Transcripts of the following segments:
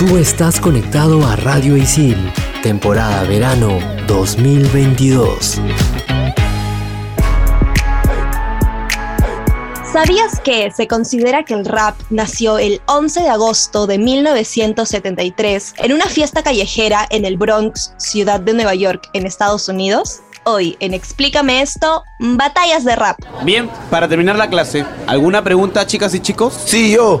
Tú estás conectado a Radio Isil, temporada verano 2022. ¿Sabías que se considera que el rap nació el 11 de agosto de 1973 en una fiesta callejera en el Bronx, ciudad de Nueva York, en Estados Unidos? Hoy en Explícame esto, batallas de rap. Bien, para terminar la clase, ¿alguna pregunta, chicas y chicos? Sí, yo.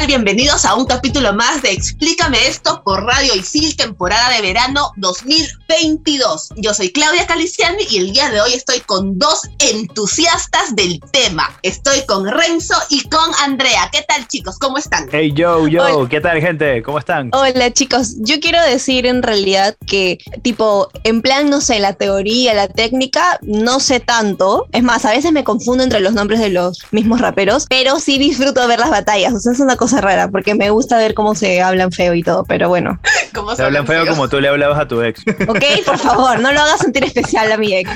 Tal? Bienvenidos a un capítulo más de Explícame esto por Radio Isil, temporada de verano 2022. Yo soy Claudia Caliciani y el día de hoy estoy con dos entusiastas del tema. Estoy con Renzo y con Andrea. ¿Qué tal, chicos? ¿Cómo están? Hey, yo, yo, ¿qué tal, gente? ¿Cómo están? Hola, chicos. Yo quiero decir en realidad que, tipo, en plan, no sé, la teoría, la técnica, no sé tanto. Es más, a veces me confundo entre los nombres de los mismos raperos, pero sí disfruto de ver las batallas. O sea, es una cosa rara, porque me gusta ver cómo se hablan feo y todo, pero bueno. ¿Cómo se hablan feo como tú le hablabas a tu ex. Ok, por favor, no lo hagas sentir especial a mi ex.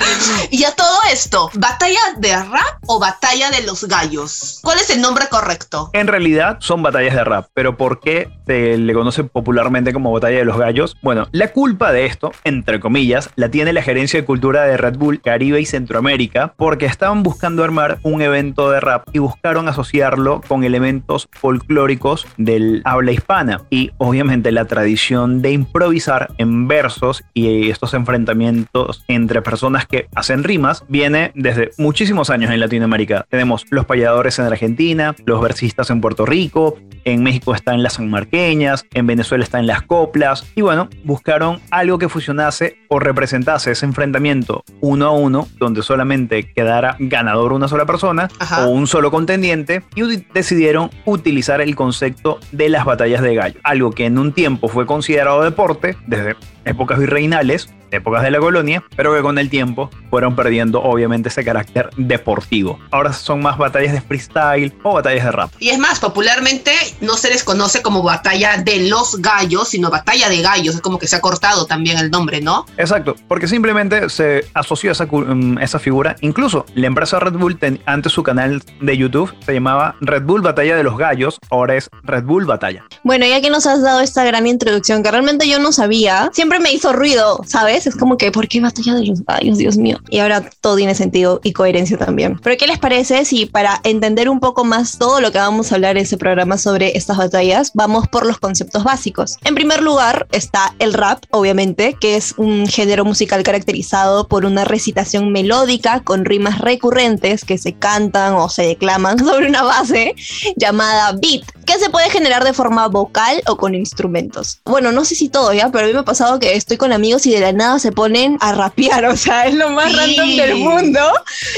Y a todo esto, ¿batalla de rap o batalla de los gallos? ¿Cuál es el nombre correcto? En realidad son batallas de rap, pero ¿por qué se le conoce popularmente como batalla de los gallos? Bueno, la culpa de esto, entre comillas, la tiene la gerencia de cultura de Red Bull Caribe y Centroamérica, porque estaban buscando armar un evento de rap y buscaron asociarlo con elementos folclóricos del habla hispana y obviamente la tradición de improvisar en versos y estos enfrentamientos entre personas que hacen rimas viene desde muchísimos años en Latinoamérica. Tenemos los payadores en Argentina, los versistas en Puerto Rico, en México están las en Venezuela están las coplas y bueno, buscaron algo que fusionase o representase ese enfrentamiento uno a uno donde solamente quedara ganador una sola persona o un solo contendiente y decidieron utilizar el concepto de las batallas de gallo, algo que en un tiempo fue considerado deporte desde épocas virreinales, épocas de la colonia, pero que con el tiempo fueron perdiendo obviamente ese carácter deportivo. Ahora son más batallas de freestyle o batallas de rap. Y es más, popularmente no se les conoce como batalla de los gallos, sino batalla de gallos. Es como que se ha cortado también el nombre, ¿no? Exacto, porque simplemente se asoció esa, mm, esa figura. Incluso la empresa Red Bull, antes su canal de YouTube se llamaba Red Bull Batalla de los Gallos, ahora es Red Bull Batalla. Bueno, ya que nos has dado esta gran introducción que realmente yo no sabía, siempre me hizo ruido, ¿sabes? Es como que, ¿por qué batalla de los gallos, Dios mío? Y ahora todo tiene sentido y coherencia también. Pero ¿qué les parece si para entender un poco más todo lo que vamos a hablar en ese programa sobre estas batallas, vamos por los conceptos básicos? En primer lugar está el rap, obviamente, que es un género musical caracterizado por una recitación melódica con rimas recurrentes que se cantan o se declaman sobre una base llamada beat, que se puede generar de forma vocal o con instrumentos. Bueno, no sé si todo ya, pero a mí me ha pasado que estoy con amigos y de la nada se ponen a rapear, o sea, es lo más random del mundo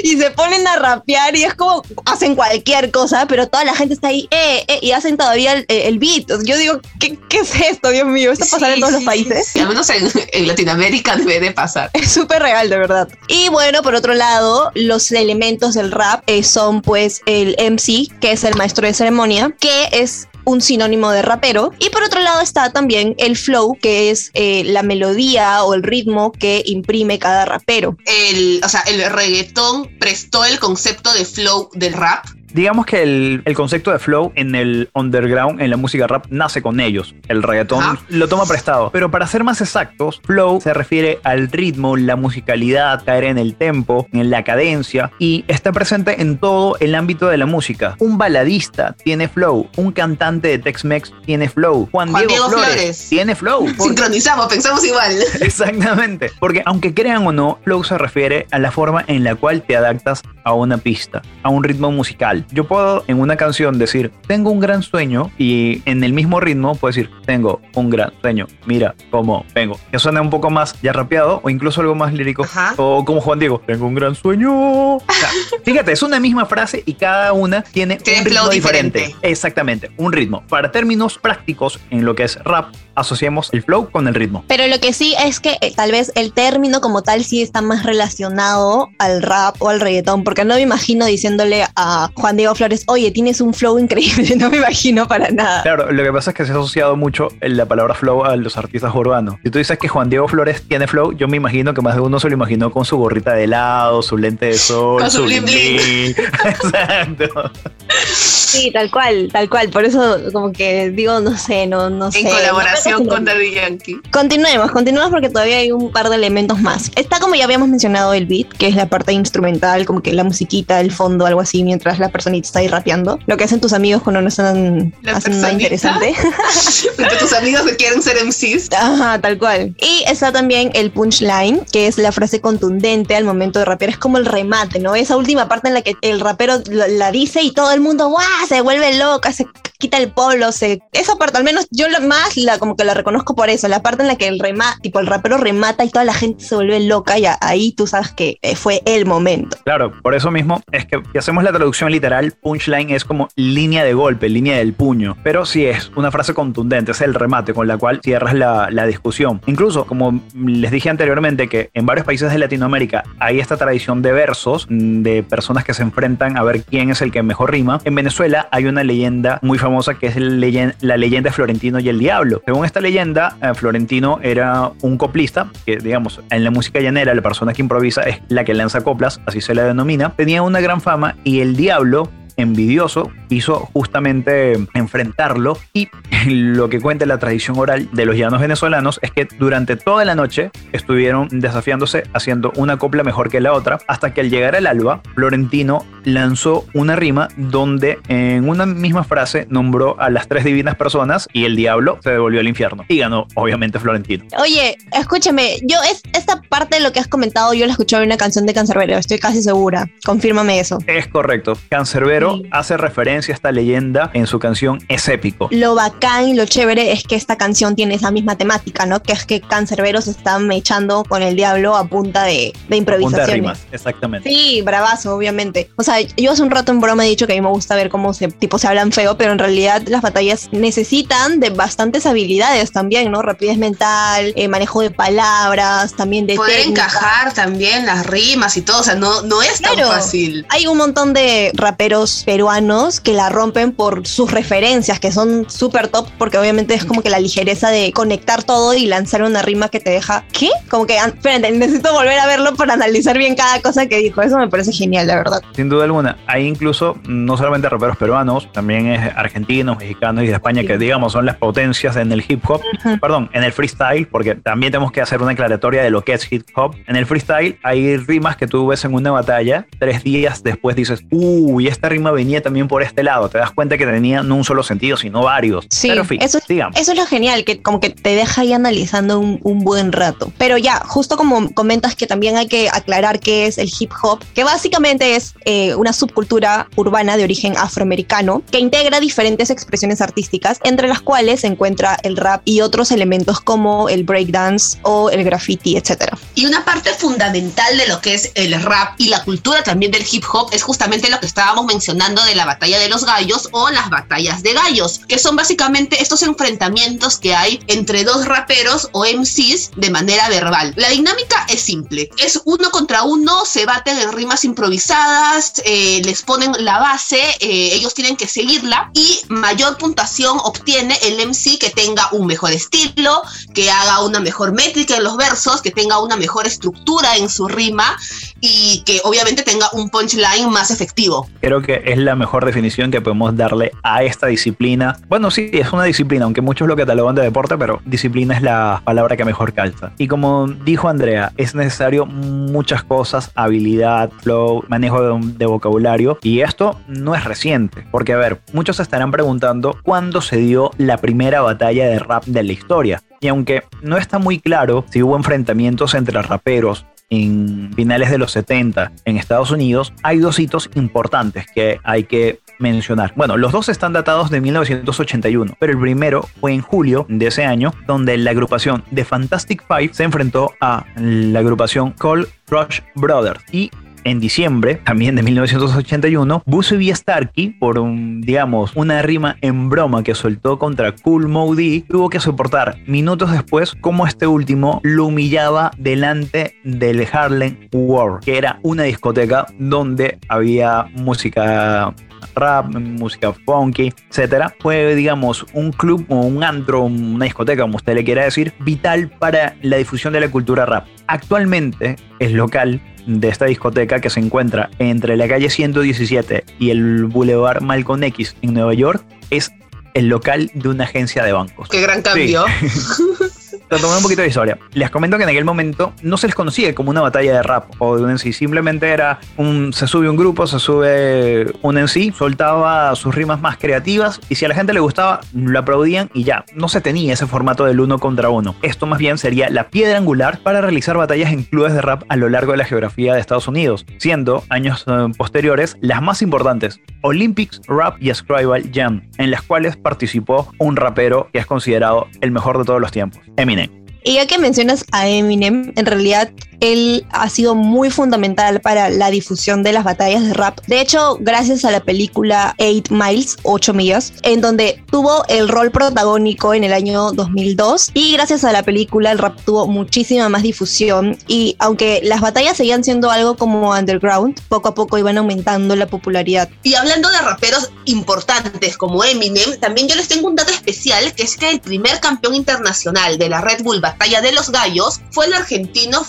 y se ponen a rapear y es como hacen cualquier cosa, pero toda la gente está ahí eh, eh, y hacen todavía el, beat. Yo digo, ¿qué, ¿qué, es esto, Dios mío? ¿Esto pasa en todos los países? al menos en, Latinoamérica debe de pasar. Es súper real, de verdad. Y bueno, por otro lado, los elementos del rap eh, son pues el MC, que es el maestro de ceremonia, que es un sinónimo de rapero. Y por otro lado está también el flow, que es eh, la melodía o el ritmo que imprime cada rapero. El, o sea, el reggaetón prestó el concepto de flow del rap digamos que el, concepto de flow en el underground, en la música rap, nace con ellos. El reggaetón lo toma prestado. Pero para ser más exactos, flow se refiere al ritmo, la musicalidad, caer en el tempo, en la cadencia y está presente en todo el ámbito de la música. Un baladista tiene flow, un cantante de Tex-Mex tiene flow, Juan, Diego, Flores, tiene flow. Sincronizamos, pensamos igual. Exactamente. Porque aunque crean o no, flow se refiere a la forma en la cual te adaptas a una pista, a un ritmo musical. Yo puedo en una canción decir, tengo un gran sueño y en el mismo ritmo puedo decir, tengo un gran sueño, mira cómo vengo. Que suena un poco más ya rapeado o incluso algo más lírico. Ajá. O como Juan Diego, tengo un gran sueño. O sea, fíjate, es una misma frase y cada una tiene, Tiene un ritmo flow diferente. diferente. Exactamente, un ritmo. Para términos prácticos en lo que es rap, asociemos el flow con el ritmo. Pero lo que sí es que eh, tal vez el término como tal sí está más relacionado al rap o al reggaetón, porque no me imagino diciéndole a Juan Diego Flores, oye, tienes un flow increíble, no me imagino para nada. Claro, lo que pasa es que se ha asociado mucho la palabra flow a los artistas urbanos. Si tú dices que Juan Diego Flores tiene flow, yo me imagino que más de uno se lo imaginó con su gorrita de helado, su lente de sol, Con su bling bling bling. Exacto. Sí, tal cual, tal cual. Por eso como que digo, no sé, no, no sé. En no colaboración con. Daddy Yankee. Continuemos, continuemos porque todavía hay un par de elementos más. Está como ya habíamos mencionado el beat, que es la parte instrumental, como que la musiquita, el fondo, algo así, mientras la personita está ahí rapeando. Lo que hacen tus amigos cuando no están haciendo nada interesante. Porque tus amigos que quieren ser MCs. Ajá, tal cual. Y está también el punchline, que es la frase contundente al momento de rapear. Es como el remate, ¿no? Esa última parte en la que el rapero la, la dice y todo el mundo, ¡guau! Se vuelve loca, se quita el polo, se... Esa parte, al menos yo la- más la, como que la reconozco por eso, la parte en la que el remate, tipo el rapero remata y toda la gente se vuelve loca y ahí tú sabes que eh, fue el momento. Claro, por eso mismo es que si hacemos la traducción literal, punchline es como línea de golpe, línea del puño. Pero sí es una frase contundente, es el remate con la cual cierras la, la discusión. Incluso, como les dije anteriormente, que en varios países de Latinoamérica hay esta tradición de versos, mm, de personas que se enfrentan a ver quién es el que mejor rima. En Venezuela hay una leyenda muy famosa que es la leyenda de Florentino y el Diablo. Según esta leyenda, eh, Florentino era un coplista, que digamos, en la música llanera la persona que improvisa es la que lanza coplas, así se le denomina. Tenía una gran fama y el Diablo envidioso quiso justamente enfrentarlo y lo que cuenta la tradición oral de los llanos venezolanos es que durante toda la noche estuvieron desafiándose haciendo una copla mejor que la otra hasta que al llegar al alba Florentino lanzó una rima donde en una misma frase nombró a las tres divinas personas y el diablo se devolvió al infierno y ganó obviamente Florentino. Oye, escúchame, yo es, esta parte de lo que has comentado, yo la escuchaba en una canción de Cancerbero, estoy casi segura. Confírmame eso. Es correcto, Cancerbero Hace referencia a esta leyenda en su canción Es épico. Lo bacán y lo chévere es que esta canción tiene esa misma temática, ¿no? Que es que Cancerbero se está mechando con el diablo a punta de, de Punta de rimas, exactamente. Sí, bravazo, obviamente. O sea, yo hace un rato en broma he dicho que a mí me gusta ver cómo se, tipo, se hablan feo, pero en realidad las batallas necesitan de bastantes habilidades también, ¿no? Rapidez mental, eh, manejo de palabras, también de Poder técnica. encajar también las rimas y todo. O sea, no, no es tan fácil. Hay un montón de raperos peruanos que la rompen por sus referencias, que son súper top, porque obviamente es como que la ligereza de conectar todo y lanzar una rima que te deja, ¿qué? Como que, espérate, necesito volver a verlo para analizar bien cada cosa que dijo. Eso me parece genial, la verdad. Sin duda alguna. Hay incluso no solamente raperos peruanos, también es argentinos, mexicanos y de España que digamos son las potencias en el hip hop, Ujú. perdón, en el freestyle, porque también tenemos que hacer una aclaratoria de lo que es hip hop. En el freestyle hay rimas que tú ves en una batalla, tres días después dices, uy, esta rima venía también por este lado. Te das cuenta que tenía no un solo sentido, sino varios. Sí, Pero fin, eso, digamos. eso es lo genial, que como que te deja ahí analizando un, un buen rato. Pero ya, justo como comentas que también hay que aclarar qué es el hip hop, que básicamente es eh, una subcultura urbana de origen afroamericano que integra diferentes expresiones artísticas, entre las cuales se encuentra el rap y otros elementos como el breakdance o el graffiti, etcétera. Y una parte fundamental de lo que es el rap y la cultura también del hip hop es justamente lo que estábamos mencionando de la batalla de los gallos o las batallas de gallos, que son básicamente estos enfrentamientos que hay entre dos raperos o MCs de manera verbal. La dinámica es simple, es uno contra uno, se baten en rimas improvisadas, eh, les ponen la base, eh, ellos tienen que seguirla y mayor puntuación obtiene el MC que tenga un mejor estilo, que haga una mejor métrica en los versos, que tenga una mejor estructura en su rima y que obviamente tenga un punchline más efectivo. Creo que es la mejor definición que podemos darle a esta disciplina. Bueno, sí, es una disciplina, aunque muchos lo catalogan de deporte, pero disciplina es la palabra que mejor calza. Y como dijo Andrea, es necesario muchas cosas, habilidad, flow, manejo de, de vocabulario, y esto no es reciente, porque a ver, muchos se estarán preguntando cuándo se dio la primera batalla de rap de la historia. Y aunque no está muy claro si hubo enfrentamientos entre raperos en finales de los 70 en Estados Unidos, hay dos hitos importantes que hay que mencionar. Bueno, los dos están datados de 1981, pero el primero fue en julio de ese año, donde la agrupación The Fantastic Five se enfrentó a la agrupación Cold Crush Brothers y en diciembre, también de 1981, Busby Starkey, por un, digamos, una rima en broma que soltó contra Cool Moody, tuvo que soportar minutos después cómo este último lo humillaba delante del Harlem World, que era una discoteca donde había música rap, música funky, etcétera, fue, digamos, un club o un antro, una discoteca, como usted le quiera decir, vital para la difusión de la cultura rap. Actualmente es local de esta discoteca que se encuentra entre la calle 117 y el Boulevard Malcolm X en Nueva York es el local de una agencia de bancos. Qué gran cambio. Retomando un poquito de historia. Les comento que en aquel momento no se les conocía como una batalla de rap o de un MC. Simplemente era un. Se sube un grupo, se sube un MC, soltaba sus rimas más creativas y si a la gente le gustaba, lo aplaudían y ya. No se tenía ese formato del uno contra uno. Esto más bien sería la piedra angular para realizar batallas en clubes de rap a lo largo de la geografía de Estados Unidos, siendo años eh, posteriores las más importantes Olympics Rap y Scribal Jam, en las cuales participó un rapero que es considerado el mejor de todos los tiempos, Eminem. Y ya que mencionas a Eminem, en realidad él ha sido muy fundamental para la difusión de las batallas de rap. De hecho, gracias a la película Eight Miles, 8 millas, en donde tuvo el rol protagónico en el año 2002. Y gracias a la película el rap tuvo muchísima más difusión. Y aunque las batallas seguían siendo algo como underground, poco a poco iban aumentando la popularidad. Y hablando de raperos importantes como Eminem, también yo les tengo un dato especial, que es que el primer campeón internacional de la Red Bull Batalla de los Gallos fue el argentino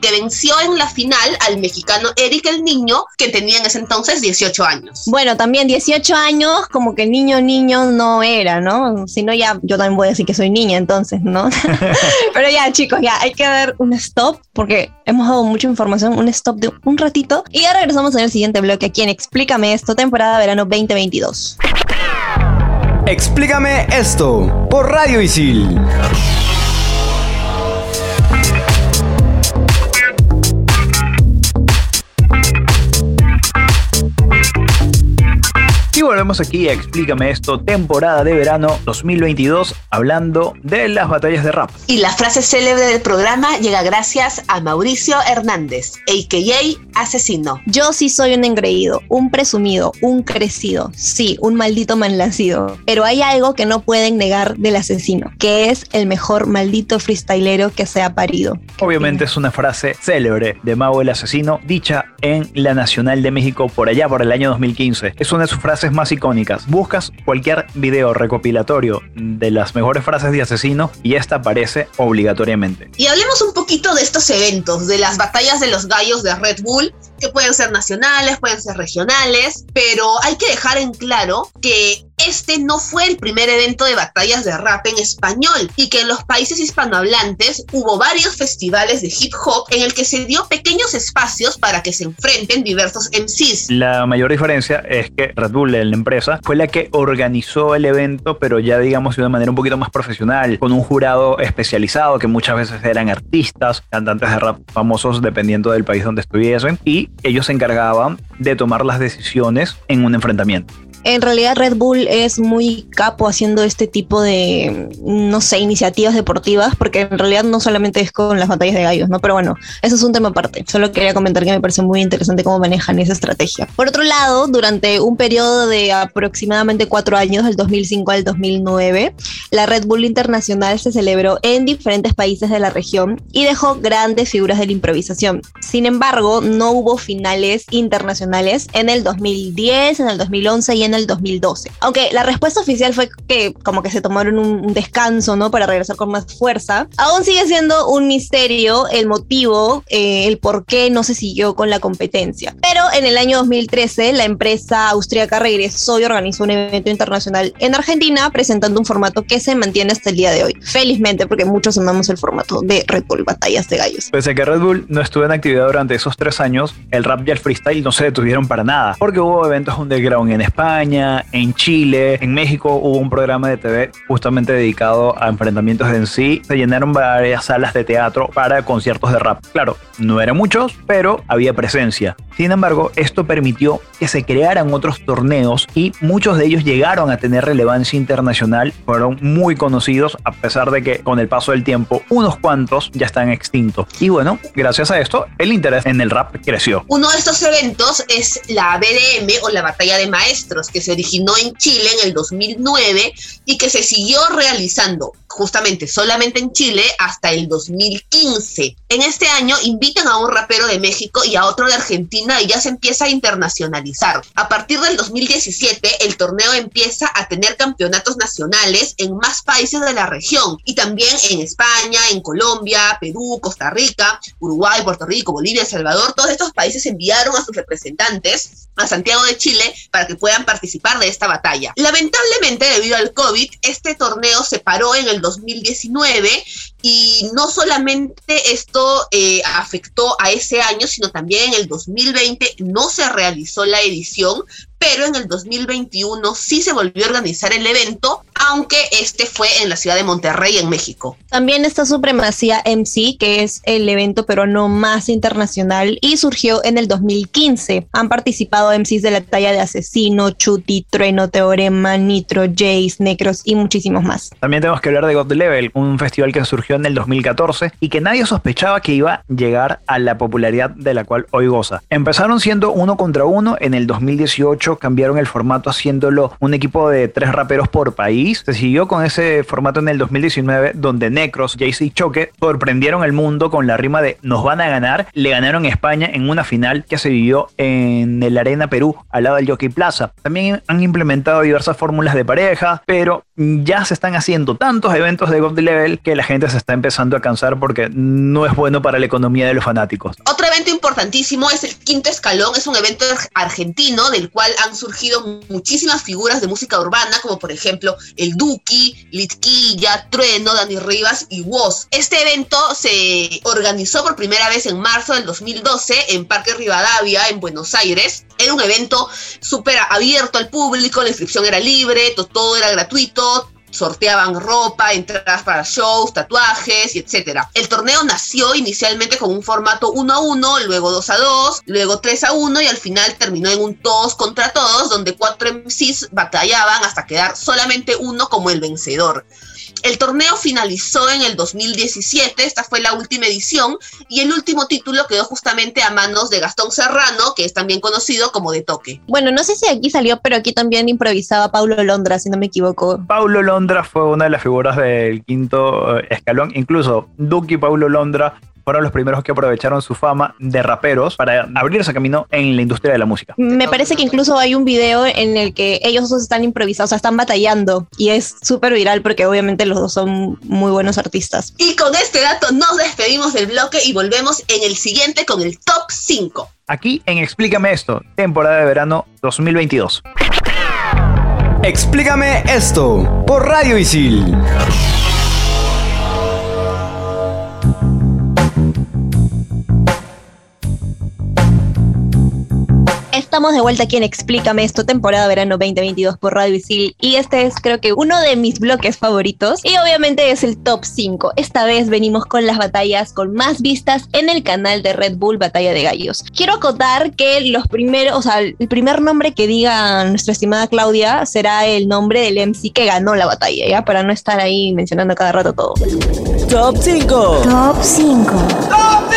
Que venció en la final al mexicano Eric el Niño, que tenía en ese entonces 18 años. Bueno, también 18 años, como que niño, niño no era, ¿no? Si no, ya yo también voy a decir que soy niña, entonces, ¿no? Pero ya, chicos, ya hay que dar un stop, porque hemos dado mucha información, un stop de un ratito. Y ya regresamos en el siguiente bloque aquí en Explícame esto, temporada verano 2022. Explícame esto por Radio Isil. Y volvemos aquí a Explícame esto, temporada de verano 2022, hablando de las batallas de rap. Y la frase célebre del programa llega gracias a Mauricio Hernández, a.k.a. Asesino. Yo sí soy un engreído, un presumido, un crecido, sí, un maldito malnacido. Pero hay algo que no pueden negar del asesino, que es el mejor maldito freestylero que se ha parido. Obviamente es una frase célebre de Mau el Asesino, dicha en la Nacional de México por allá por el año 2015. Es una de sus frases más icónicas. Buscas cualquier video recopilatorio de las mejores frases de asesino y esta aparece obligatoriamente. Y hablemos un poquito de estos eventos, de las batallas de los gallos de Red Bull, que pueden ser nacionales, pueden ser regionales, pero hay que dejar en claro que este no fue el primer evento de batallas de rap en español y que en los países hispanohablantes hubo varios festivales de hip hop en el que se dio pequeños espacios para que se enfrenten diversos MCs. La mayor diferencia es que Red Bull, la empresa, fue la que organizó el evento, pero ya digamos de una manera un poquito más profesional, con un jurado especializado que muchas veces eran artistas, cantantes de rap famosos dependiendo del país donde estuviesen, y ellos se encargaban de tomar las decisiones en un enfrentamiento. En realidad Red Bull es muy capo haciendo este tipo de, no sé, iniciativas deportivas, porque en realidad no solamente es con las batallas de gallos, ¿no? Pero bueno, eso es un tema aparte. Solo quería comentar que me parece muy interesante cómo manejan esa estrategia. Por otro lado, durante un periodo de aproximadamente cuatro años, del 2005 al 2009, la Red Bull Internacional se celebró en diferentes países de la región y dejó grandes figuras de la improvisación. Sin embargo, no hubo finales internacionales en el 2010, en el 2011 y en el 2012. Aunque la respuesta oficial fue que como que se tomaron un, descanso, ¿no? Para regresar con más fuerza. Aún sigue siendo un misterio el motivo, eh, el por qué no se siguió con la competencia. Pero en el año 2013 la empresa austríaca regresó y organizó un evento internacional en Argentina presentando un formato que se mantiene hasta el día de hoy. Felizmente porque muchos amamos el formato de Red Bull Batallas de Gallos. Pese a que Red Bull no estuvo en actividad durante esos tres años, el rap y el freestyle no se detuvieron para nada, porque hubo eventos underground en España, en Chile, en México hubo un programa de TV justamente dedicado a enfrentamientos en sí. Se llenaron varias salas de teatro para conciertos de rap. Claro, no eran muchos, pero había presencia. Sin embargo, esto permitió que se crearan otros torneos y muchos de ellos llegaron a tener relevancia internacional, fueron muy conocidos a pesar de que con el paso del tiempo unos cuantos ya están extintos. Y bueno, gracias a esto el interés en el rap creció. Uno de estos eventos es la BDM o la Batalla de Maestros, que se originó en Chile en el 2009 y que se siguió realizando justamente solamente en Chile hasta el 2015. En este año invitan a un rapero de México y a otro de Argentina y ya se empieza a internacionalizar. A partir del 2017 el torneo empieza a tener campeonatos nacionales en más países de la región y también en España, en Colombia, Perú, Costa Rica, Uruguay, Puerto Rico, Bolivia, El Salvador. Todos estos países enviaron a sus representantes a Santiago de Chile para que puedan participar de esta batalla. Lamentablemente, debido al COVID, este torneo se paró en el 2019 y no solamente esto eh, afectó a ese año, sino también en el 2020 no se realizó la edición, pero en el 2021 sí se volvió a organizar el evento, aunque este fue en la ciudad de Monterrey, en México. También está Supremacía MC, que es el evento peruano más internacional y surgió en el 2015. Han participado MCs de la talla de Asesino, Chuti, Trueno, Teorema, Nitro, Jace, Necros y muchísimos más. También tenemos que hablar de God Level, un festival que surgió en el 2014 y que nadie sospechaba que iba a llegar a la popularidad de la cual hoy goza. Empezaron siendo uno contra uno en el 2018 cambiaron el formato haciéndolo un equipo de tres raperos por país. Se siguió con ese formato en el 2019 donde Necros, Jay-Z y Choque sorprendieron el mundo con la rima de nos van a ganar. Le ganaron España en una final que se vivió en el Arena Perú al lado del Jockey Plaza. También han implementado diversas fórmulas de pareja, pero ya se están haciendo tantos eventos de God Level que la gente se está empezando a cansar porque no es bueno para la economía de los fanáticos. Otro evento importantísimo es el Quinto Escalón, es un evento argentino del cual han surgido muchísimas figuras de música urbana, como por ejemplo el Duki, Litquilla, Trueno, Dani Rivas y Woz. Este evento se organizó por primera vez en marzo del 2012 en Parque Rivadavia, en Buenos Aires. Era un evento súper abierto al público, la inscripción era libre, todo era gratuito, sorteaban ropa, entradas para shows, tatuajes etcétera. El torneo nació inicialmente con un formato 1 a 1, luego 2 a 2, luego 3 a 1 y al final terminó en un todos contra todos donde cuatro MCs batallaban hasta quedar solamente uno como el vencedor. El torneo finalizó en el 2017, esta fue la última edición, y el último título quedó justamente a manos de Gastón Serrano, que es también conocido como De Toque. Bueno, no sé si aquí salió, pero aquí también improvisaba Paulo Londra, si no me equivoco. Paulo Londra fue una de las figuras del quinto eh, escalón, incluso Duque y Paulo Londra fueron los primeros que aprovecharon su fama de raperos para abrirse camino en la industria de la música. Me parece que incluso hay un video en el que ellos dos están improvisando, o sea, están batallando y es súper viral porque obviamente los dos son muy buenos artistas. Y con este dato nos despedimos del bloque y volvemos en el siguiente con el top 5. Aquí en Explícame esto, temporada de verano 2022. Explícame esto por Radio Isil. Estamos de vuelta aquí en Explícame esto, temporada verano 2022 por Radio Isil. Y este es creo que uno de mis bloques favoritos. Y obviamente es el top 5. Esta vez venimos con las batallas con más vistas en el canal de Red Bull Batalla de Gallos. Quiero acotar que los primeros, o sea, el primer nombre que diga nuestra estimada Claudia será el nombre del MC que ganó la batalla, ¿ya? Para no estar ahí mencionando cada rato todo. Top 5. Top 5. Top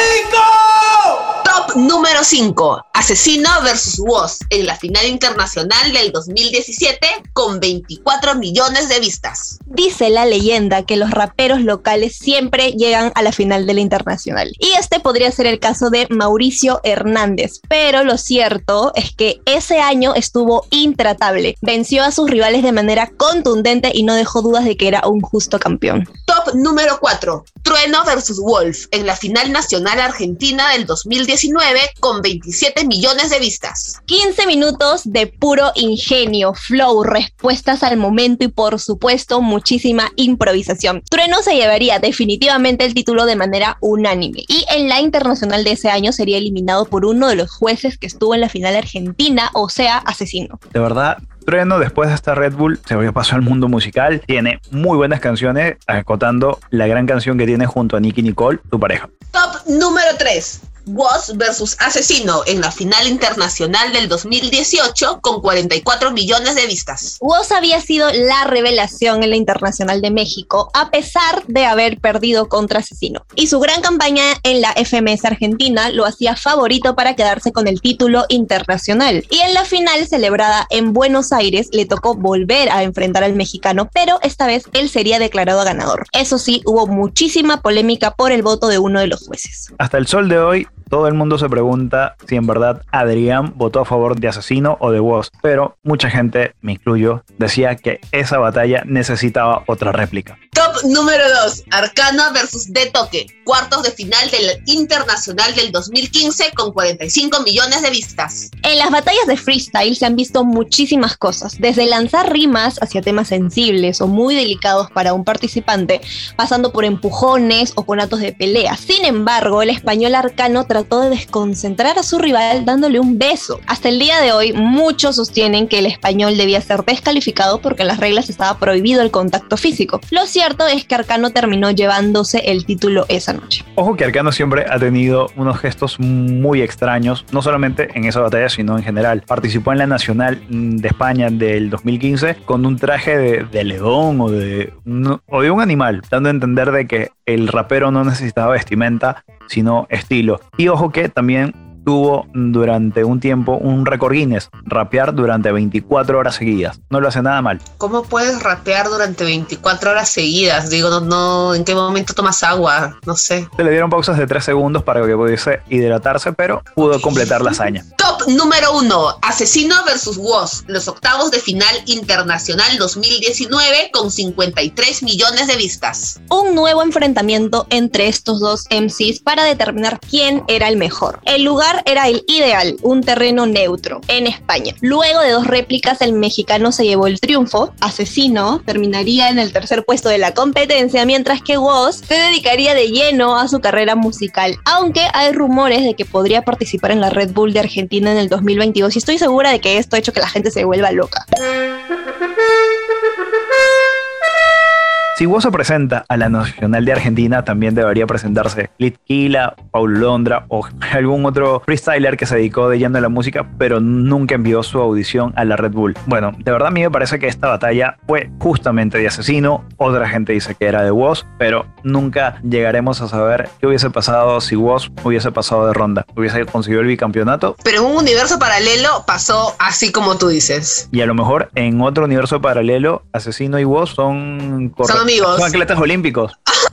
número 5. Asesino versus Woz en la final internacional del 2017 con 24 millones de vistas. Dice la leyenda que los raperos locales siempre llegan a la final de la internacional. Y este podría ser el caso de Mauricio Hernández. Pero lo cierto es que ese año estuvo intratable. Venció a sus rivales de manera contundente y no dejó dudas de que era un justo campeón. Top número 4. Trueno versus Wolf en la final nacional argentina del 2019 con 27 millones de vistas. 15 minutos de puro ingenio, flow, respuestas al momento y por supuesto muchísima improvisación. Trueno se llevaría definitivamente el título de manera unánime y en la internacional de ese año sería eliminado por uno de los jueces que estuvo en la final argentina, o sea, asesino. De verdad, Trueno, después de esta Red Bull, se pasó al mundo musical. Tiene muy buenas canciones, acotando la gran canción que tiene junto a Nicky Nicole, tu pareja. Top número 3. Woz versus Asesino en la final internacional del 2018 con 44 millones de vistas. Woz había sido la revelación en la Internacional de México a pesar de haber perdido contra Asesino. Y su gran campaña en la FMS Argentina lo hacía favorito para quedarse con el título internacional. Y en la final celebrada en Buenos Aires le tocó volver a enfrentar al mexicano, pero esta vez él sería declarado ganador. Eso sí, hubo muchísima polémica por el voto de uno de los jueces. Hasta el sol de hoy, todo el mundo se pregunta si en verdad Adrián votó a favor de Asesino o de Woz, pero mucha gente, me incluyo, decía que esa batalla necesitaba otra réplica. Top número 2, Arcana versus De Toque, cuartos de final del Internacional del 2015 con 45 millones de vistas. En las batallas de freestyle se han visto muchísimas cosas, desde lanzar rimas hacia temas sensibles o muy delicados para un participante, pasando por empujones o conatos de pelea. Sin embargo, el español Arcano trató de desconcentrar a su rival dándole un beso. Hasta el día de hoy, muchos sostienen que el español debía ser descalificado porque en las reglas estaba prohibido el contacto físico. Lo cierto es que Arcano terminó llevándose el título esa noche. Ojo que Arcano siempre ha tenido unos gestos muy extraños, no solamente en esa batalla, sino en general. Participó en la Nacional de España del 2015 con un traje de, león o de, o de un animal, dando a entender de que el rapero no necesitaba vestimenta, sino estilo. Y ojo que también tuvo durante un tiempo un récord Guinness, rapear durante 24 horas seguidas. No lo hace nada mal. ¿Cómo puedes rapear durante 24 horas seguidas? Digo, no, no, ¿en qué momento tomas agua? No sé. Se le dieron pausas de 3 segundos para que pudiese hidratarse, pero pudo completar la hazaña. Top número 1, Asesino versus Woz, los octavos de final internacional 2019 con 53 millones de vistas. Un nuevo enfrentamiento entre estos dos MCs para determinar quién era el mejor. El lugar era el ideal, un terreno neutro, en España. Luego de dos réplicas, el mexicano se llevó el triunfo. Asesino terminaría en el tercer puesto de la competencia, mientras que Woz se dedicaría de lleno a su carrera musical. Aunque hay rumores de que podría participar en la Red Bull de Argentina en el 2022 y estoy segura de que esto ha hecho que la gente se vuelva loca. Si se presenta a la Nacional de Argentina, también debería presentarse Litquila, Paul Londra o algún otro freestyler que se dedicó de lleno a la música, pero nunca envió su audición a la Red Bull. Bueno, de verdad a mí me parece que esta batalla fue justamente de asesino. Otra gente dice que era de Woz, pero nunca llegaremos a saber qué hubiese pasado si Woz hubiese pasado de ronda, hubiese conseguido el bicampeonato. Pero en un universo paralelo pasó así como tú dices. Y a lo mejor en otro universo paralelo, asesino y Woz son amigos. Son atletas olímpicos.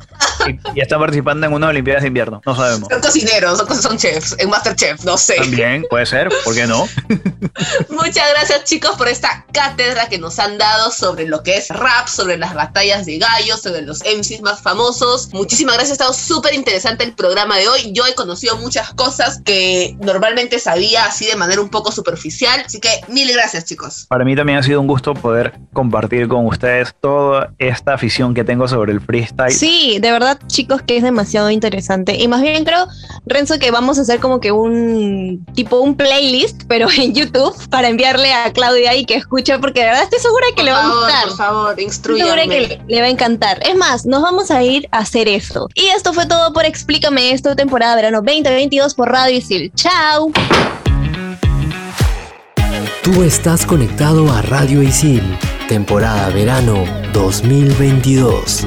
y, están participando en unas Olimpiadas de invierno. No sabemos. Son cocineros, son, son chefs, en Masterchef, no sé. También puede ser, ¿por qué no? Muchas gracias, chicos, por esta cátedra que nos han dado sobre lo que es rap, sobre las batallas de gallos, sobre los MCs más famosos. Muchísimas gracias, ha estado súper interesante el programa de hoy. Yo he conocido muchas cosas que normalmente sabía así de manera un poco superficial. Así que mil gracias, chicos. Para mí también ha sido un gusto poder compartir con ustedes toda esta afición que tengo sobre el freestyle. Sí, de verdad chicos, que es demasiado interesante. Y más bien creo, Renzo, que vamos a hacer como que un tipo un playlist, pero en YouTube, para enviarle a Claudia y que escuche, porque de verdad estoy segura que le va a gustar. Por favor, instruyame. Segura que le, va a encantar. Es más, nos vamos a ir a hacer esto. Y esto fue todo por Explícame esto, temporada verano 2022 por Radio Isil. ¡Chao! Tú estás conectado a Radio Isil, temporada verano 2022.